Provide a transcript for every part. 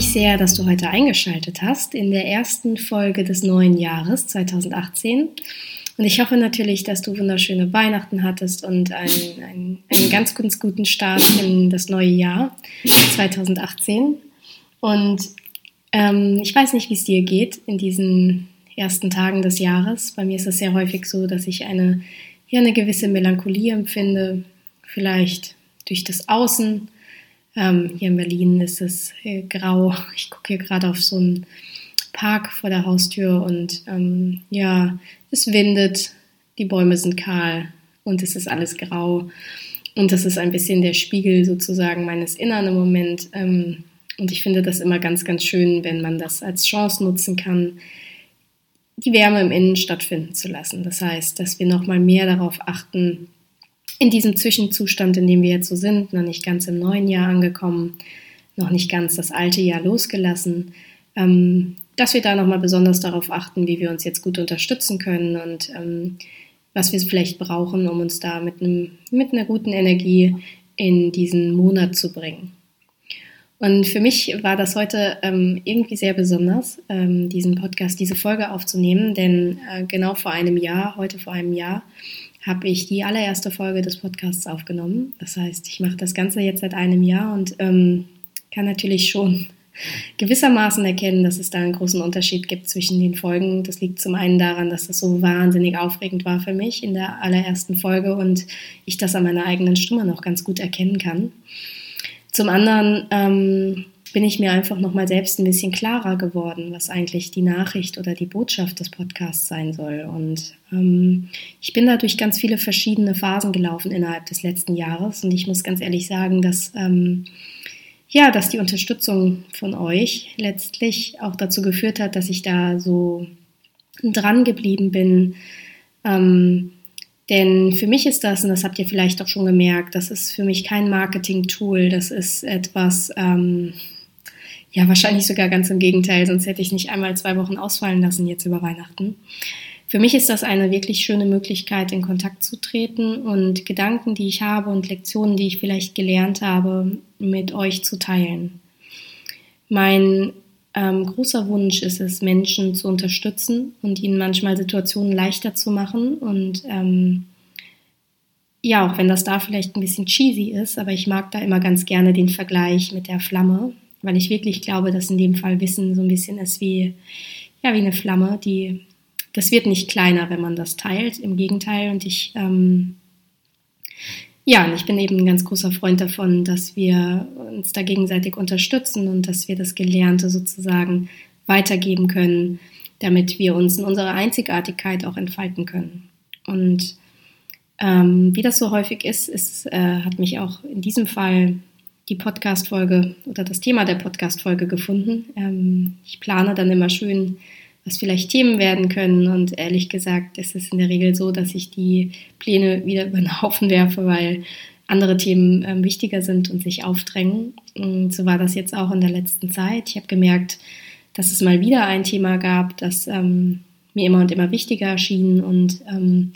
mich sehr, dass du heute eingeschaltet hast in der ersten Folge des neuen Jahres 2018. Und ich hoffe natürlich, dass du wunderschöne Weihnachten hattest und einen, einen, einen ganz, ganz guten Start in das neue Jahr 2018. Und ähm, ich weiß nicht, wie es dir geht in diesen ersten Tagen des Jahres. Bei mir ist es sehr häufig so, dass ich eine, ja, eine gewisse Melancholie empfinde, vielleicht durch das Außen. Ähm, hier in Berlin ist es äh, grau. Ich gucke hier gerade auf so einen Park vor der Haustür und ähm, ja, es windet, die Bäume sind kahl und es ist alles grau. Und das ist ein bisschen der Spiegel sozusagen meines Innern im Moment. Ähm, und ich finde das immer ganz, ganz schön, wenn man das als Chance nutzen kann, die Wärme im Innen stattfinden zu lassen. Das heißt, dass wir nochmal mehr darauf achten, in diesem Zwischenzustand, in dem wir jetzt so sind, noch nicht ganz im neuen Jahr angekommen, noch nicht ganz das alte Jahr losgelassen, ähm, dass wir da nochmal besonders darauf achten, wie wir uns jetzt gut unterstützen können und ähm, was wir vielleicht brauchen, um uns da mit, einem, mit einer guten Energie in diesen Monat zu bringen. Und für mich war das heute ähm, irgendwie sehr besonders, ähm, diesen Podcast, diese Folge aufzunehmen, denn äh, genau vor einem Jahr, heute vor einem Jahr, habe ich die allererste Folge des Podcasts aufgenommen. Das heißt, ich mache das Ganze jetzt seit einem Jahr und ähm, kann natürlich schon gewissermaßen erkennen, dass es da einen großen Unterschied gibt zwischen den Folgen. Das liegt zum einen daran, dass das so wahnsinnig aufregend war für mich in der allerersten Folge und ich das an meiner eigenen Stimme noch ganz gut erkennen kann. Zum anderen ähm, bin ich mir einfach nochmal selbst ein bisschen klarer geworden, was eigentlich die Nachricht oder die Botschaft des Podcasts sein soll. Und ähm, ich bin da durch ganz viele verschiedene Phasen gelaufen innerhalb des letzten Jahres. Und ich muss ganz ehrlich sagen, dass, ähm, ja, dass die Unterstützung von euch letztlich auch dazu geführt hat, dass ich da so dran geblieben bin. Ähm, denn für mich ist das, und das habt ihr vielleicht auch schon gemerkt, das ist für mich kein Marketing-Tool, das ist etwas, ähm, ja, wahrscheinlich sogar ganz im Gegenteil, sonst hätte ich nicht einmal zwei Wochen ausfallen lassen jetzt über Weihnachten. Für mich ist das eine wirklich schöne Möglichkeit, in Kontakt zu treten und Gedanken, die ich habe und Lektionen, die ich vielleicht gelernt habe, mit euch zu teilen. Mein ähm, großer Wunsch ist es, Menschen zu unterstützen und ihnen manchmal Situationen leichter zu machen. Und ähm, ja, auch wenn das da vielleicht ein bisschen cheesy ist, aber ich mag da immer ganz gerne den Vergleich mit der Flamme weil ich wirklich glaube, dass in dem Fall Wissen so ein bisschen ist wie, ja, wie eine Flamme, die, das wird nicht kleiner, wenn man das teilt, im Gegenteil. Und ich, ähm, ja, und ich bin eben ein ganz großer Freund davon, dass wir uns da gegenseitig unterstützen und dass wir das Gelernte sozusagen weitergeben können, damit wir uns in unserer Einzigartigkeit auch entfalten können. Und ähm, wie das so häufig ist, ist äh, hat mich auch in diesem Fall die Podcast-Folge oder das Thema der Podcast-Folge gefunden. Ähm, ich plane dann immer schön, was vielleicht Themen werden können. Und ehrlich gesagt, ist es in der Regel so, dass ich die Pläne wieder über den Haufen werfe, weil andere Themen ähm, wichtiger sind und sich aufdrängen. Und so war das jetzt auch in der letzten Zeit. Ich habe gemerkt, dass es mal wieder ein Thema gab, das ähm, mir immer und immer wichtiger erschien und ähm,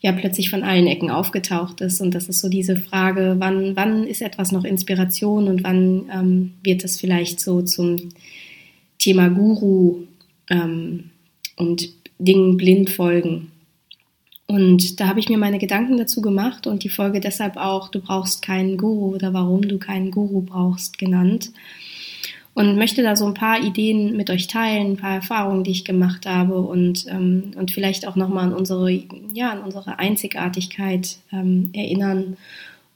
ja plötzlich von allen Ecken aufgetaucht ist. Und das ist so diese Frage, wann, wann ist etwas noch Inspiration und wann ähm, wird es vielleicht so zum Thema Guru ähm, und Dingen blind folgen. Und da habe ich mir meine Gedanken dazu gemacht und die Folge deshalb auch, du brauchst keinen Guru oder warum du keinen Guru brauchst genannt und möchte da so ein paar Ideen mit euch teilen, ein paar Erfahrungen, die ich gemacht habe und, ähm, und vielleicht auch nochmal an unsere, ja, an unsere Einzigartigkeit ähm, erinnern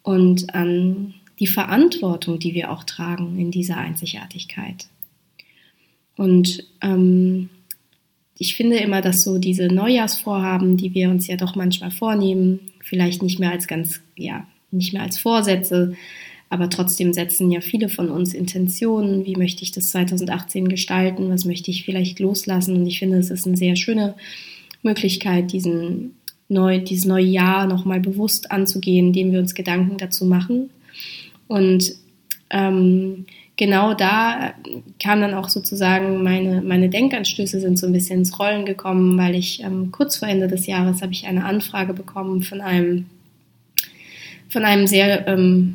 und an die Verantwortung, die wir auch tragen in dieser Einzigartigkeit. Und ähm, ich finde immer, dass so diese Neujahrsvorhaben, die wir uns ja doch manchmal vornehmen, vielleicht nicht mehr als ganz, ja, nicht mehr als Vorsätze, aber trotzdem setzen ja viele von uns Intentionen. Wie möchte ich das 2018 gestalten? Was möchte ich vielleicht loslassen? Und ich finde, es ist eine sehr schöne Möglichkeit, diesen neu, dieses neue Jahr nochmal bewusst anzugehen, indem wir uns Gedanken dazu machen. Und ähm, genau da kam dann auch sozusagen meine, meine Denkanstöße sind so ein bisschen ins Rollen gekommen, weil ich ähm, kurz vor Ende des Jahres habe ich eine Anfrage bekommen von einem, von einem sehr ähm,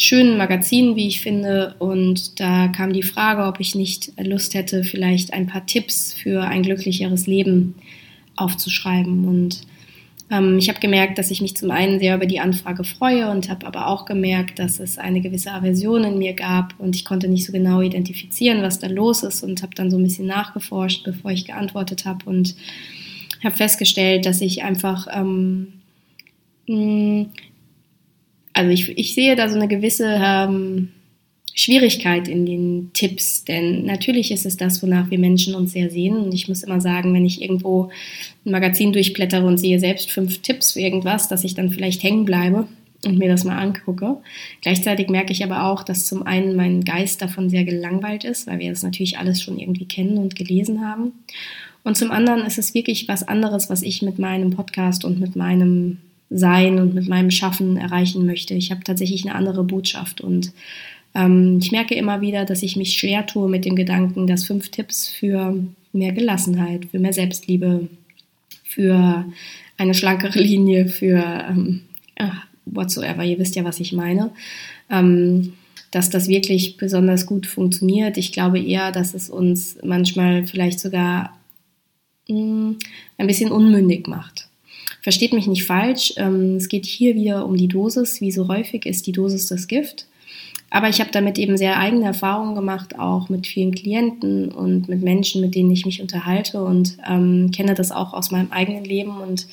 schönen Magazin, wie ich finde. Und da kam die Frage, ob ich nicht Lust hätte, vielleicht ein paar Tipps für ein glücklicheres Leben aufzuschreiben. Und ähm, ich habe gemerkt, dass ich mich zum einen sehr über die Anfrage freue und habe aber auch gemerkt, dass es eine gewisse Aversion in mir gab und ich konnte nicht so genau identifizieren, was da los ist und habe dann so ein bisschen nachgeforscht, bevor ich geantwortet habe und habe festgestellt, dass ich einfach ähm, mh, also ich, ich sehe da so eine gewisse ähm, Schwierigkeit in den Tipps, denn natürlich ist es das, wonach wir Menschen uns sehr sehen. Und ich muss immer sagen, wenn ich irgendwo ein Magazin durchblättere und sehe selbst fünf Tipps für irgendwas, dass ich dann vielleicht hängen bleibe und mir das mal angucke. Gleichzeitig merke ich aber auch, dass zum einen mein Geist davon sehr gelangweilt ist, weil wir das natürlich alles schon irgendwie kennen und gelesen haben. Und zum anderen ist es wirklich was anderes, was ich mit meinem Podcast und mit meinem sein und mit meinem Schaffen erreichen möchte. Ich habe tatsächlich eine andere Botschaft und ähm, ich merke immer wieder, dass ich mich schwer tue mit dem Gedanken, dass fünf Tipps für mehr Gelassenheit, für mehr Selbstliebe, für eine schlankere Linie, für ähm, whatsoever, ihr wisst ja, was ich meine, ähm, dass das wirklich besonders gut funktioniert. Ich glaube eher, dass es uns manchmal vielleicht sogar mh, mm, ein bisschen unmündig macht. Versteht mich nicht falsch, ähm, es geht hier wieder um die Dosis. Wie so häufig ist die Dosis das Gift. Aber ich habe damit eben sehr eigene Erfahrungen gemacht, auch mit vielen Klienten und mit Menschen, mit denen ich mich unterhalte und ähm, kenne das auch aus meinem eigenen Leben. Und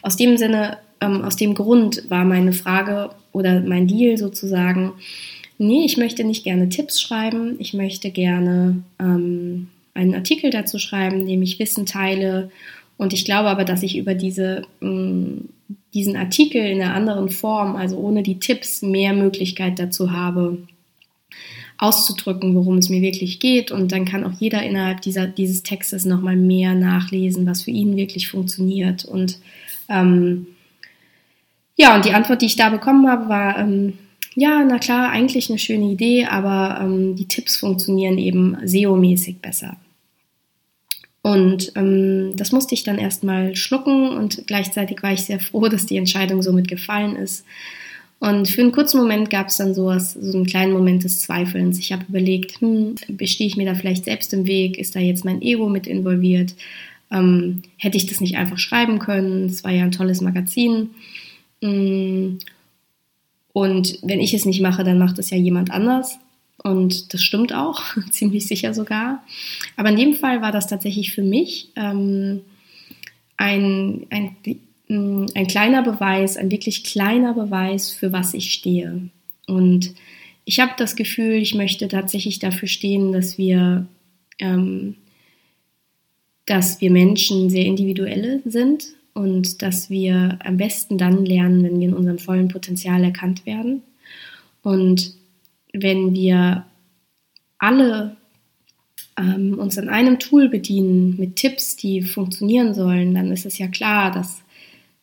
aus dem Sinne, ähm, aus dem Grund war meine Frage oder mein Deal sozusagen, nee, ich möchte nicht gerne Tipps schreiben, ich möchte gerne ähm, einen Artikel dazu schreiben, in dem ich Wissen teile und ich glaube aber, dass ich über diese, mm, diesen Artikel in einer anderen Form, also ohne die Tipps, mehr Möglichkeit dazu habe, auszudrücken, worum es mir wirklich geht. Und dann kann auch jeder innerhalb dieser, dieses Textes nochmal mehr nachlesen, was für ihn wirklich funktioniert. Und ähm, ja, und die Antwort, die ich da bekommen habe, war, ähm, ja, na klar, eigentlich eine schöne Idee, aber ähm, die Tipps funktionieren eben SEO-mäßig besser. Und ähm, das musste ich dann erstmal schlucken und gleichzeitig war ich sehr froh, dass die Entscheidung somit gefallen ist. Und für einen kurzen Moment gab es dann sowas, so einen kleinen Moment des Zweifelns. Ich habe überlegt, hm, bestehe ich mir da vielleicht selbst im Weg? Ist da jetzt mein Ego mit involviert? Ähm, hätte ich das nicht einfach schreiben können? Es war ja ein tolles Magazin. Hm, und wenn ich es nicht mache, dann macht es ja jemand anders. Und das stimmt auch, ziemlich sicher sogar. Aber in dem Fall war das tatsächlich für mich ähm, ein, ein, mm, ein kleiner Beweis, ein wirklich kleiner Beweis, für was ich stehe. Und ich habe das Gefühl, ich möchte tatsächlich dafür stehen, dass wir, ähm, dass wir Menschen sehr individuelle sind und dass wir am besten dann lernen, wenn wir in unserem vollen Potenzial erkannt werden. Und wenn wir alle ähm, uns an einem Tool bedienen mit Tipps, die funktionieren sollen, dann ist es ja klar, dass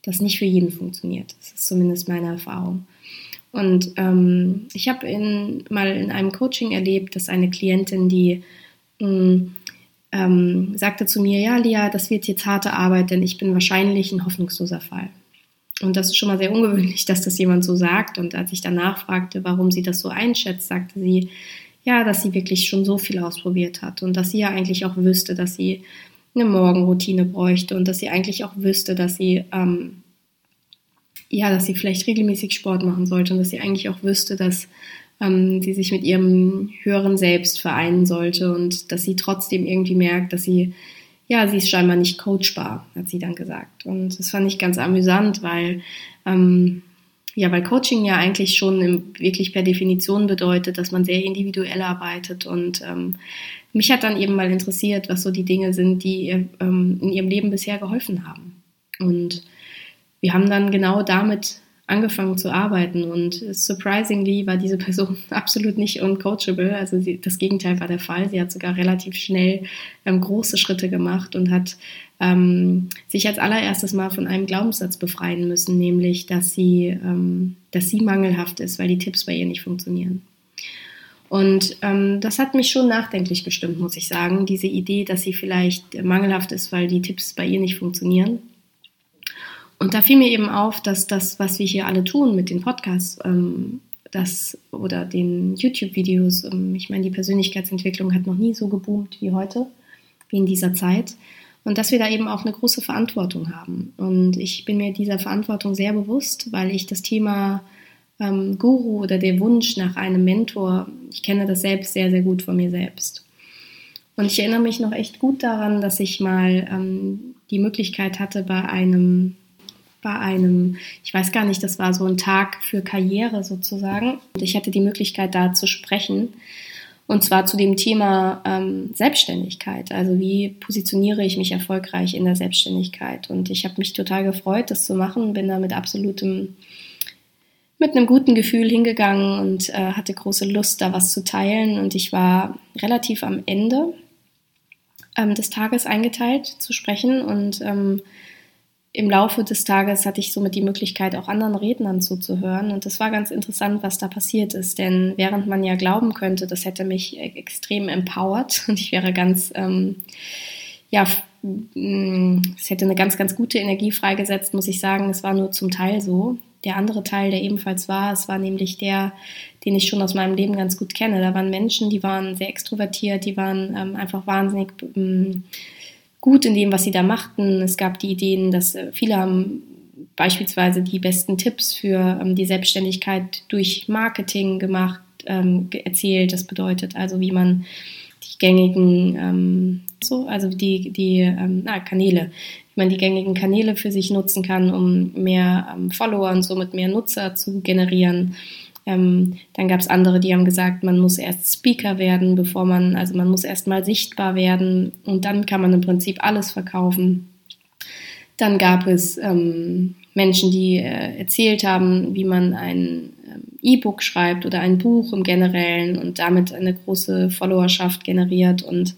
das nicht für jeden funktioniert. Das ist zumindest meine Erfahrung. Und ähm, ich habe mal in einem Coaching erlebt, dass eine Klientin, die mh, mm, ähm, sagte zu mir, ja, Lia, das wird jetzt harte Arbeit, denn ich bin wahrscheinlich ein hoffnungsloser Fall. Und das ist schon mal sehr ungewöhnlich, dass das jemand so sagt. Und als ich danach fragte, warum sie das so einschätzt, sagte sie, ja, dass sie wirklich schon so viel ausprobiert hat und dass sie ja eigentlich auch wüsste, dass sie eine Morgenroutine bräuchte und dass sie eigentlich auch wüsste, dass sie ähm, ja, dass sie vielleicht regelmäßig Sport machen sollte und dass sie eigentlich auch wüsste, dass ähm, sie sich mit ihrem höheren Selbst vereinen sollte und dass sie trotzdem irgendwie merkt, dass sie ja, sie ist scheinbar nicht coachbar, hat sie dann gesagt. Und das fand ich ganz amüsant, weil, ähm, ja, weil Coaching ja eigentlich schon im, wirklich per Definition bedeutet, dass man sehr individuell arbeitet. Und ähm, mich hat dann eben mal interessiert, was so die Dinge sind, die ihr ähm, in ihrem Leben bisher geholfen haben. Und wir haben dann genau damit angefangen zu arbeiten und surprisingly war diese Person absolut nicht uncoachable. Also sie, das Gegenteil war der Fall. Sie hat sogar relativ schnell ähm, große Schritte gemacht und hat ähm, sich als allererstes mal von einem Glaubenssatz befreien müssen, nämlich dass sie, ähm, dass sie mangelhaft ist, weil die Tipps bei ihr nicht funktionieren. Und ähm, das hat mich schon nachdenklich gestimmt, muss ich sagen. Diese Idee, dass sie vielleicht mangelhaft ist, weil die Tipps bei ihr nicht funktionieren. Und da fiel mir eben auf, dass das, was wir hier alle tun mit den Podcasts, ähm, das oder den YouTube-Videos. Ähm, ich meine, die Persönlichkeitsentwicklung hat noch nie so geboomt wie heute, wie in dieser Zeit. Und dass wir da eben auch eine große Verantwortung haben. Und ich bin mir dieser Verantwortung sehr bewusst, weil ich das Thema ähm, Guru oder der Wunsch nach einem Mentor, ich kenne das selbst sehr, sehr gut von mir selbst. Und ich erinnere mich noch echt gut daran, dass ich mal ähm, die Möglichkeit hatte, bei einem, bei einem, ich weiß gar nicht, das war so ein Tag für Karriere sozusagen. Und ich hatte die Möglichkeit, da zu sprechen. Und zwar zu dem Thema ähm, Selbstständigkeit. Also wie positioniere ich mich erfolgreich in der Selbstständigkeit? Und ich habe mich total gefreut, das zu machen, bin da mit absolutem, mit einem guten Gefühl hingegangen und äh, hatte große Lust, da was zu teilen. Und ich war relativ am Ende ähm, des Tages eingeteilt zu sprechen und ähm, im Laufe des Tages hatte ich somit die Möglichkeit, auch anderen Rednern zuzuhören. Und das war ganz interessant, was da passiert ist. Denn während man ja glauben könnte, das hätte mich e-, extrem empowert und ich wäre ganz, ähm, ja, es hätte eine ganz, ganz gute Energie freigesetzt, muss ich sagen. Es war nur zum Teil so. Der andere Teil, der ebenfalls war, es war nämlich der, den ich schon aus meinem Leben ganz gut kenne. Da waren Menschen, die waren sehr extrovertiert, die waren ähm, einfach wahnsinnig ähm, gut in dem, was sie da machten. Es gab die Ideen, dass äh, viele haben beispielsweise die besten Tipps für ähm, die Selbstständigkeit durch Marketing gemacht, ähm, erzählt. Das bedeutet also, wie man die gängigen, ähm, so, also die, die na, Kanäle, wie man die gängigen Kanäle für sich nutzen kann, um mehr Follower und somit mehr Nutzer zu generieren. Ähm, dann gab es andere, die haben gesagt, man muss erst Speaker werden, bevor man, also man muss erst mal sichtbar werden und dann kann man im Prinzip alles verkaufen. Dann gab es ähm, Menschen, die äh, erzählt haben, wie man ein ähm, E-Book schreibt oder ein Buch im Generellen und damit eine große Followerschaft generiert. Und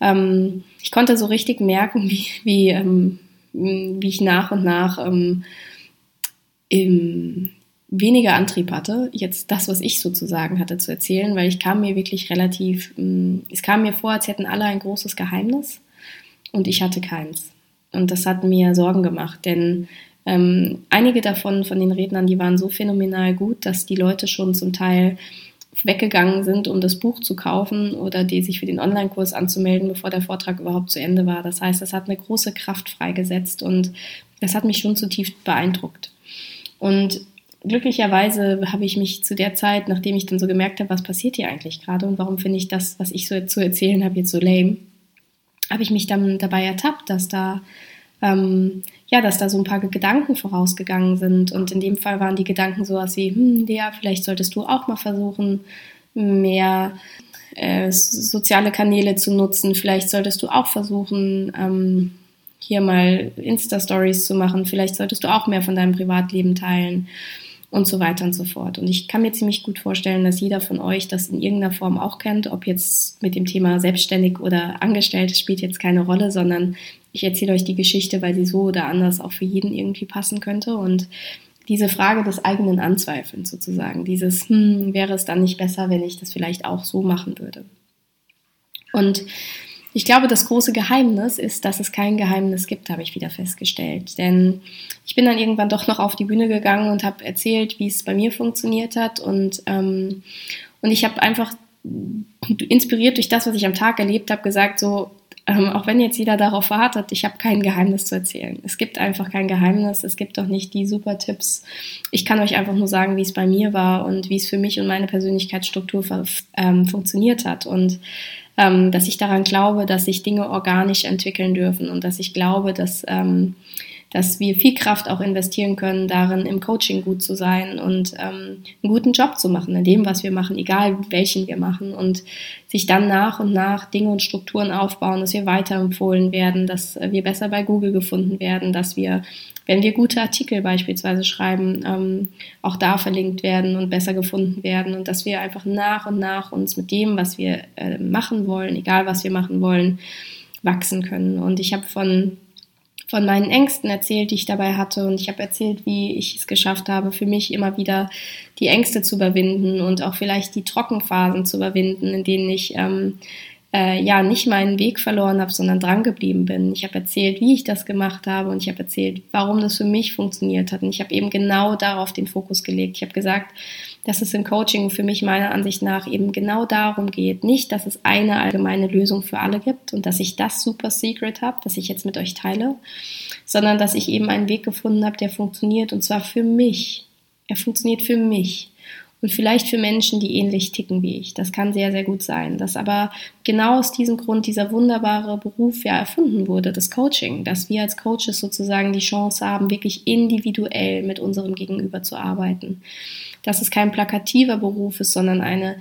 ähm, ich konnte so richtig merken, wie, wie, ähm, wie ich nach und nach ähm, im, weniger Antrieb hatte, jetzt das, was ich sozusagen hatte zu erzählen, weil ich kam mir wirklich relativ, mm, es kam mir vor, als hätten alle ein großes Geheimnis und ich hatte keins. Und das hat mir Sorgen gemacht, denn ähm, einige davon, von den Rednern, die waren so phänomenal gut, dass die Leute schon zum Teil weggegangen sind, um das Buch zu kaufen oder die sich für den Online-Kurs anzumelden, bevor der Vortrag überhaupt zu Ende war. Das heißt, das hat eine große Kraft freigesetzt und das hat mich schon zutiefst beeindruckt. Und glücklicherweise habe ich mich zu der Zeit, nachdem ich dann so gemerkt habe, was passiert hier eigentlich gerade und warum finde ich das, was ich so zu erzählen habe, jetzt so lame, habe ich mich dann dabei ertappt, dass da ähm, ja, dass da so ein paar Gedanken vorausgegangen sind. Und in dem Fall waren die Gedanken sowas wie, hm, Lea, vielleicht solltest du auch mal versuchen, mehr äh, soziale Kanäle zu nutzen. Vielleicht solltest du auch versuchen, ähm, hier mal Insta-Stories zu machen. Vielleicht solltest du auch mehr von deinem Privatleben teilen und so weiter und so fort. Und ich kann mir ziemlich gut vorstellen, dass jeder von euch das in irgendeiner Form auch kennt, ob jetzt mit dem Thema selbstständig oder angestellt, spielt jetzt keine Rolle, sondern ich erzähle euch die Geschichte, weil sie so oder anders auch für jeden irgendwie passen könnte und diese Frage des eigenen Anzweifelns sozusagen, dieses, hm, wäre es dann nicht besser, wenn ich das vielleicht auch so machen würde? Und ich glaube, das große Geheimnis ist, dass es kein Geheimnis gibt, habe ich wieder festgestellt. Denn ich bin dann irgendwann doch noch auf die Bühne gegangen und habe erzählt, wie es bei mir funktioniert hat. Und, ähm, und ich habe einfach inspiriert durch das, was ich am Tag erlebt habe, gesagt, so, ähm, auch wenn jetzt jeder darauf wartet, ich habe kein Geheimnis zu erzählen. Es gibt einfach kein Geheimnis, es gibt auch nicht die super Tipps. Ich kann euch einfach nur sagen, wie es bei mir war und wie es für mich und meine Persönlichkeitsstruktur ähm, funktioniert hat. Und ähm, dass ich daran glaube, dass sich Dinge organisch entwickeln dürfen und dass ich glaube, dass, ähm, dass wir viel Kraft auch investieren können, darin im Coaching gut zu sein und ähm, einen guten Job zu machen in dem, was wir machen, egal welchen wir machen und sich dann nach und nach Dinge und Strukturen aufbauen, dass wir weiterempfohlen werden, dass wir besser bei Google gefunden werden, dass wir wenn wir gute Artikel beispielsweise schreiben, ähm, auch da verlinkt werden und besser gefunden werden und dass wir einfach nach und nach uns mit dem, was wir äh, machen wollen, egal was wir machen wollen, wachsen können. Und ich habe von von meinen Ängsten erzählt, die ich dabei hatte. Und ich habe erzählt, wie ich es geschafft habe, für mich immer wieder die Ängste zu überwinden und auch vielleicht die Trockenphasen zu überwinden, in denen ich ähm, äh, ja nicht meinen Weg verloren habe, sondern dran geblieben bin. Ich habe erzählt, wie ich das gemacht habe und ich habe erzählt, warum das für mich funktioniert hat. Und ich habe eben genau darauf den Fokus gelegt. Ich habe gesagt, dass es im Coaching für mich meiner Ansicht nach eben genau darum geht, nicht, dass es eine allgemeine Lösung für alle gibt und dass ich das super secret habe, das ich jetzt mit euch teile, sondern dass ich eben einen Weg gefunden habe, der funktioniert und zwar für mich. Er funktioniert für mich und vielleicht für Menschen, die ähnlich ticken wie ich. Das kann sehr, sehr gut sein. Dass aber genau aus diesem Grund dieser wunderbare Beruf ja erfunden wurde, das Coaching, dass wir als Coaches sozusagen die Chance haben, wirklich individuell mit unserem Gegenüber zu arbeiten. Dass es kein plakativer Beruf ist, sondern eine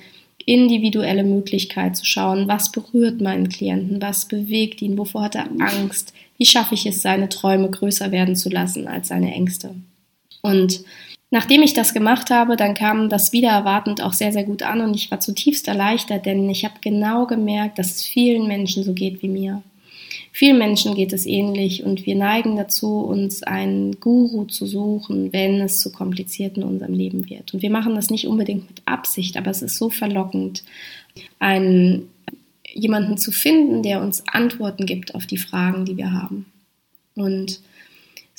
individuelle Möglichkeit zu schauen, was berührt meinen Klienten, was bewegt ihn, wovor hat er Angst, wie schaffe ich es, seine Träume größer werden zu lassen als seine Ängste. Und Nachdem ich das gemacht habe, dann kam das wieder erwartend auch sehr, sehr gut an und ich war zutiefst erleichtert, denn ich habe genau gemerkt, dass es vielen Menschen so geht wie mir. Vielen Menschen geht es ähnlich und wir neigen dazu, uns einen Guru zu suchen, wenn es zu kompliziert in unserem Leben wird. Und wir machen das nicht unbedingt mit Absicht, aber es ist so verlockend, einen, jemanden zu finden, der uns Antworten gibt auf die Fragen, die wir haben. Und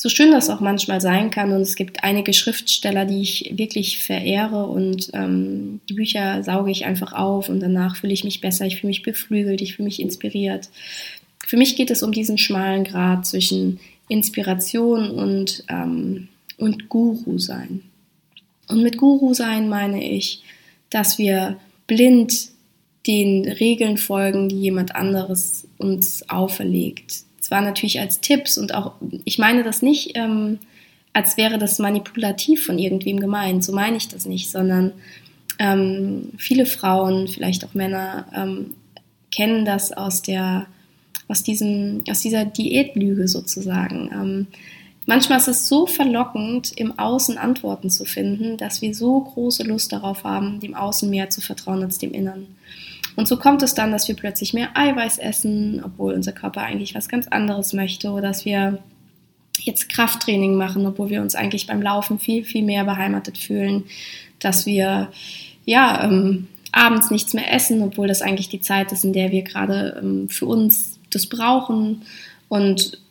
so schön das auch manchmal sein kann. Und es gibt einige Schriftsteller, die ich wirklich verehre und ähm, die Bücher sauge ich einfach auf und danach fühle ich mich besser, ich fühle mich beflügelt, ich fühle mich inspiriert. Für mich geht es um diesen schmalen Grad zwischen Inspiration und, ähm, und Guru sein. Und mit Guru sein meine ich, dass wir blind den Regeln folgen, die jemand anderes uns auferlegt zwar natürlich als Tipps und auch, ich meine das nicht, ähm, als wäre das manipulativ von irgendwem gemeint, so meine ich das nicht, sondern ähm, viele Frauen, vielleicht auch Männer, ähm, kennen das aus der, aus diesem, aus dieser Diätlüge sozusagen. Ähm, manchmal ist es so verlockend, im Außen Antworten zu finden, dass wir so große Lust darauf haben, dem Außen mehr zu vertrauen als dem Inneren. Und so kommt es dann, dass wir plötzlich mehr Eiweiß essen, obwohl unser Körper eigentlich was ganz anderes möchte, oder dass wir jetzt Krafttraining machen, obwohl wir uns eigentlich beim Laufen viel, viel mehr beheimatet fühlen, dass wir ja ähm, abends nichts mehr essen, obwohl das eigentlich die Zeit ist, in der wir gerade ähm, für uns das brauchen und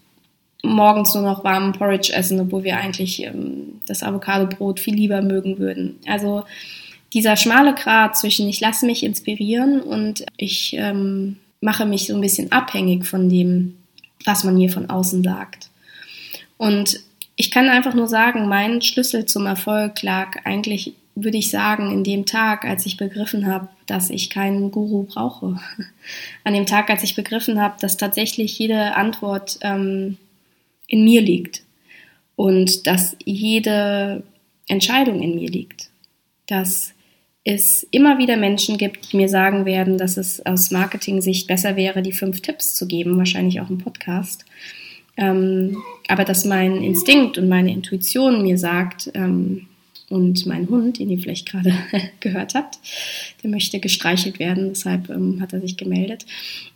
morgens nur noch warmen Porridge essen, obwohl wir eigentlich ähm, das Avocadobrot viel lieber mögen würden. Also dieser schmale Grat zwischen ich lasse mich inspirieren und ich ähm, mache mich so ein bisschen abhängig von dem, was man mir von außen sagt. Und ich kann einfach nur sagen, mein Schlüssel zum Erfolg lag eigentlich, würde ich sagen, in dem Tag, als ich begriffen habe, dass ich keinen Guru brauche. An dem Tag, als ich begriffen habe, dass tatsächlich jede Antwort ähm, in mir liegt und dass jede Entscheidung in mir liegt. Dass es immer wieder Menschen gibt, die mir sagen werden, dass es aus Marketing-Sicht besser wäre, die fünf Tipps zu geben, wahrscheinlich auch im Podcast. Ähm, aber dass mein Instinkt und meine Intuition mir sagt, ähm, und mein Hund, den ihr vielleicht gerade gehört habt, der möchte gestreichelt werden, deshalb ähm, hat er sich gemeldet.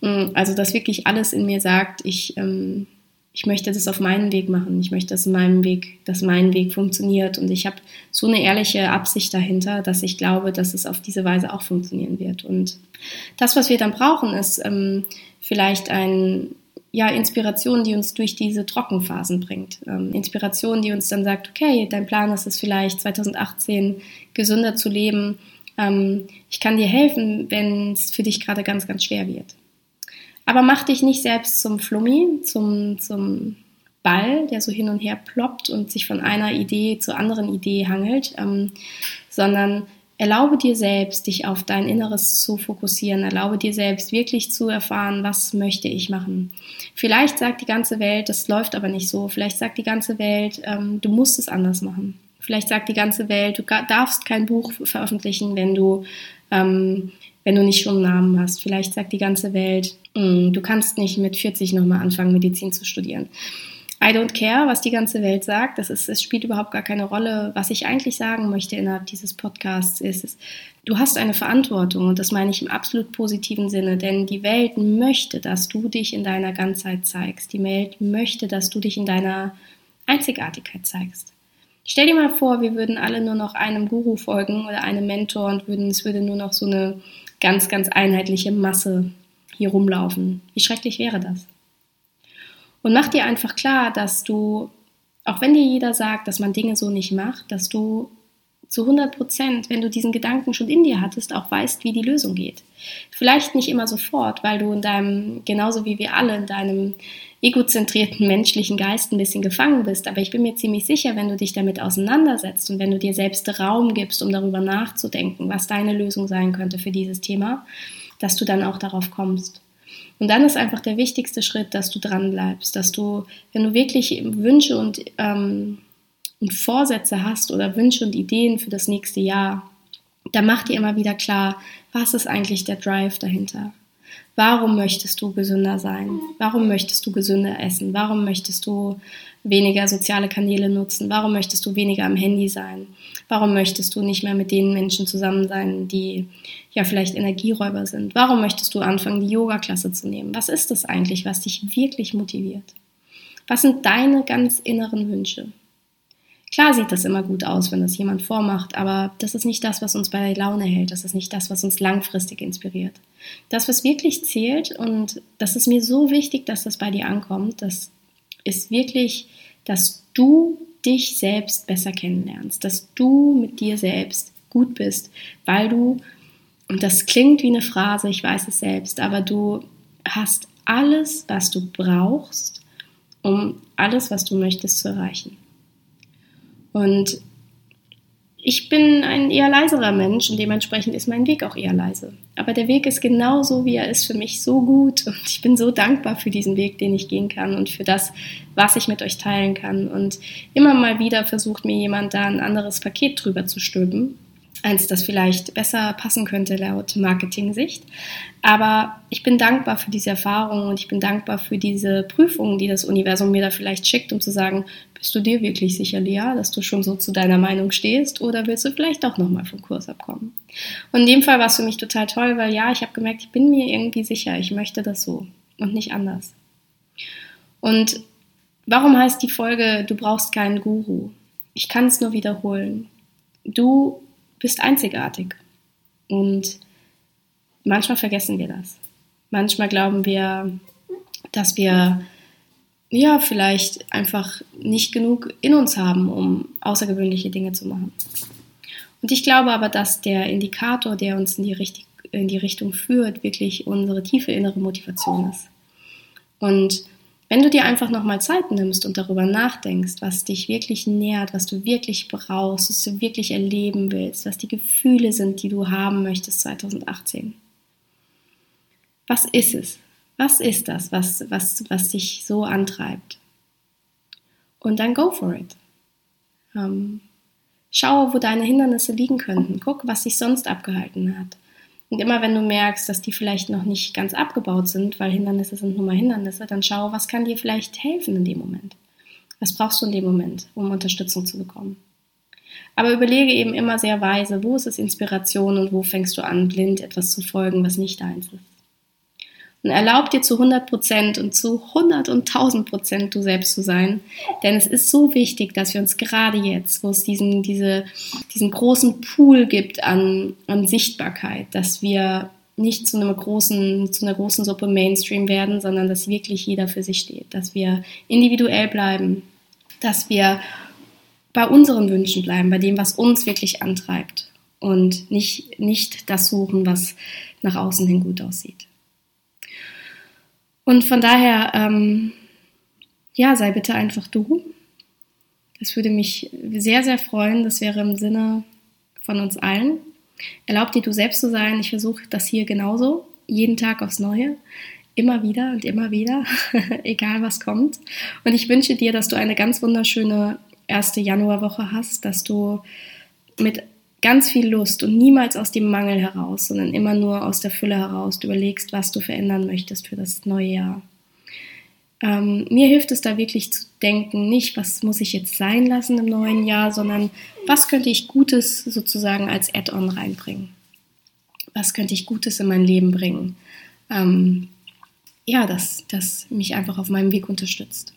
Ähm, also, dass wirklich alles in mir sagt, ich ähm, ich möchte das auf meinen Weg machen. Ich möchte, dass meinem Weg, dass mein Weg funktioniert. Und ich habe so eine ehrliche Absicht dahinter, dass ich glaube, dass es auf diese Weise auch funktionieren wird. Und das, was wir dann brauchen, ist ähm, vielleicht ein ja, Inspiration, die uns durch diese Trockenphasen bringt. Ähm, Inspiration, die uns dann sagt, okay, dein Plan ist es vielleicht 2018 gesünder zu leben. Ähm, ich kann dir helfen, wenn es für dich gerade ganz, ganz schwer wird. Aber mach dich nicht selbst zum Flummi, zum, zum Ball, der so hin und her ploppt und sich von einer Idee zur anderen Idee hangelt, ähm, sondern erlaube dir selbst, dich auf dein Inneres zu fokussieren. Erlaube dir selbst wirklich zu erfahren, was möchte ich machen. Vielleicht sagt die ganze Welt, das läuft aber nicht so. Vielleicht sagt die ganze Welt, ähm, du musst es anders machen. Vielleicht sagt die ganze Welt, du darfst kein Buch veröffentlichen, wenn du ähm, wenn du nicht schon einen Namen hast. Vielleicht sagt die ganze Welt, mm, du kannst nicht mit 40 nochmal anfangen, Medizin zu studieren. I don't care, was die ganze Welt sagt. Das ist, es spielt überhaupt gar keine Rolle. Was ich eigentlich sagen möchte innerhalb dieses Podcasts ist, ist, du hast eine Verantwortung und das meine ich im absolut positiven Sinne, denn die Welt möchte, dass du dich in deiner Ganzheit zeigst. Die Welt möchte, dass du dich in deiner Einzigartigkeit zeigst. Stell dir mal vor, wir würden alle nur noch einem Guru folgen oder einem Mentor und würden, es würde nur noch so eine ganz, ganz einheitliche Masse hier rumlaufen. Wie schrecklich wäre das? Und mach dir einfach klar, dass du, auch wenn dir jeder sagt, dass man Dinge so nicht macht, dass du zu 100 Prozent, wenn du diesen Gedanken schon in dir hattest, auch weißt, wie die Lösung geht. Vielleicht nicht immer sofort, weil du in deinem, genauso wie wir alle, in deinem egozentrierten menschlichen Geist ein bisschen gefangen bist. Aber ich bin mir ziemlich sicher, wenn du dich damit auseinandersetzt und wenn du dir selbst Raum gibst, um darüber nachzudenken, was deine Lösung sein könnte für dieses Thema, dass du dann auch darauf kommst. Und dann ist einfach der wichtigste Schritt, dass du dran bleibst, dass du, wenn du wirklich Wünsche und ähm, und Vorsätze hast oder Wünsche und Ideen für das nächste Jahr, da mach dir immer wieder klar, was ist eigentlich der Drive dahinter? Warum möchtest du gesünder sein? Warum möchtest du gesünder essen? Warum möchtest du weniger soziale Kanäle nutzen? Warum möchtest du weniger am Handy sein? Warum möchtest du nicht mehr mit den Menschen zusammen sein, die ja vielleicht Energieräuber sind? Warum möchtest du anfangen, die Yoga-Klasse zu nehmen? Was ist das eigentlich, was dich wirklich motiviert? Was sind deine ganz inneren Wünsche? Klar sieht das immer gut aus, wenn das jemand vormacht, aber das ist nicht das, was uns bei Laune hält. Das ist nicht das, was uns langfristig inspiriert. Das, was wirklich zählt, und das ist mir so wichtig, dass das bei dir ankommt, das ist wirklich, dass du dich selbst besser kennenlernst, dass du mit dir selbst gut bist, weil du, und das klingt wie eine Phrase, ich weiß es selbst, aber du hast alles, was du brauchst, um alles, was du möchtest, zu erreichen. Und ich bin ein eher leiserer Mensch und dementsprechend ist mein Weg auch eher leise. Aber der Weg ist genauso, wie er ist, für mich so gut und ich bin so dankbar für diesen Weg, den ich gehen kann und für das, was ich mit euch teilen kann. Und immer mal wieder versucht mir jemand da ein anderes Paket drüber zu stülpen eins, das vielleicht besser passen könnte laut Marketing-Sicht. Aber ich bin dankbar für diese Erfahrung und ich bin dankbar für diese Prüfungen, die das Universum mir da vielleicht schickt, um zu sagen, bist du dir wirklich sicher, Lea, dass du schon so zu deiner Meinung stehst oder willst du vielleicht auch nochmal vom Kurs abkommen? Und in dem Fall war es für mich total toll, weil ja, ich habe gemerkt, ich bin mir irgendwie sicher, ich möchte das so und nicht anders. Und warum heißt die Folge, du brauchst keinen Guru? Ich kann es nur wiederholen. Du bist einzigartig. Und manchmal vergessen wir das. Manchmal glauben wir, dass wir ja vielleicht einfach nicht genug in uns haben, um außergewöhnliche Dinge zu machen. Und ich glaube aber, dass der Indikator, der uns in die, Richtung, in die Richtung führt, wirklich unsere tiefe innere Motivation ist. Und wenn du dir einfach nochmal Zeit nimmst und darüber nachdenkst, was dich wirklich nährt, was du wirklich brauchst, was du wirklich erleben willst, was die Gefühle sind, die du haben möchtest 2018. Was ist es? Was ist das, was, was, was dich so antreibt? Und dann go for it. Ähm, schau, wo deine Hindernisse liegen könnten. Guck, was dich sonst abgehalten hat. Und immer wenn du merkst, dass die vielleicht noch nicht ganz abgebaut sind, weil Hindernisse sind nun mal Hindernisse, dann schau, was kann dir vielleicht helfen in dem Moment. Was brauchst du in dem Moment, um Unterstützung zu bekommen? Aber überlege eben immer sehr weise, wo ist es Inspiration und wo fängst du an, blind etwas zu folgen, was nicht deins ist. Und erlaub dir zu 100 Prozent und zu 100 und 1000 Prozent du selbst zu sein. Denn es ist so wichtig, dass wir uns gerade jetzt, wo es diesen, diese, diesen großen Pool gibt an, an Sichtbarkeit, dass wir nicht zu einer großen, zu einer großen Suppe Mainstream werden, sondern dass wirklich jeder für sich steht, dass wir individuell bleiben, dass wir bei unseren Wünschen bleiben, bei dem, was uns wirklich antreibt und nicht, nicht das suchen, was nach außen hin gut aussieht. Und von daher, ähm, ja, sei bitte einfach du. Das würde mich sehr, sehr freuen. Das wäre im Sinne von uns allen. Erlaub dir, du selbst zu sein. Ich versuche das hier genauso. Jeden Tag aufs Neue. Immer wieder und immer wieder. Egal was kommt. Und ich wünsche dir, dass du eine ganz wunderschöne erste Januarwoche hast, dass du mit ganz viel Lust und niemals aus dem Mangel heraus, sondern immer nur aus der Fülle heraus. Du überlegst, was du verändern möchtest für das neue Jahr. Ähm, mir hilft es da wirklich zu denken, nicht, was muss ich jetzt sein lassen im neuen Jahr, sondern was könnte ich Gutes sozusagen als Add-on reinbringen? Was könnte ich Gutes in mein Leben bringen? Ähm, ja, das, das mich einfach auf meinem Weg unterstützt.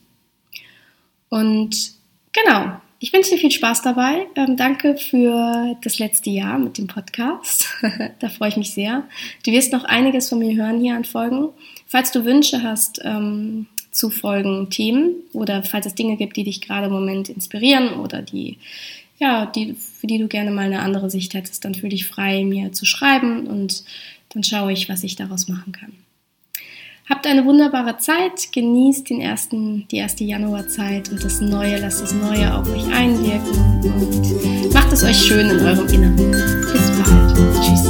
Und genau, ich wünsche dir viel Spaß dabei. Ähm, danke für das letzte Jahr mit dem Podcast. da freue ich mich sehr. Du wirst noch einiges von mir hören hier an Folgen. Falls du Wünsche hast ähm, zu Folgen, Themen oder falls es Dinge gibt, die dich gerade im Moment inspirieren oder die ja, die, für die du gerne mal eine andere Sicht hättest, dann fühl dich frei, mir zu schreiben und dann schaue ich, was ich daraus machen kann. Habt eine wunderbare Zeit, genießt den ersten, die erste Januarzeit und das Neue, lasst das Neue auf euch einwirken und macht es euch schön in eurem Inneren. Bis bald. Tschüss.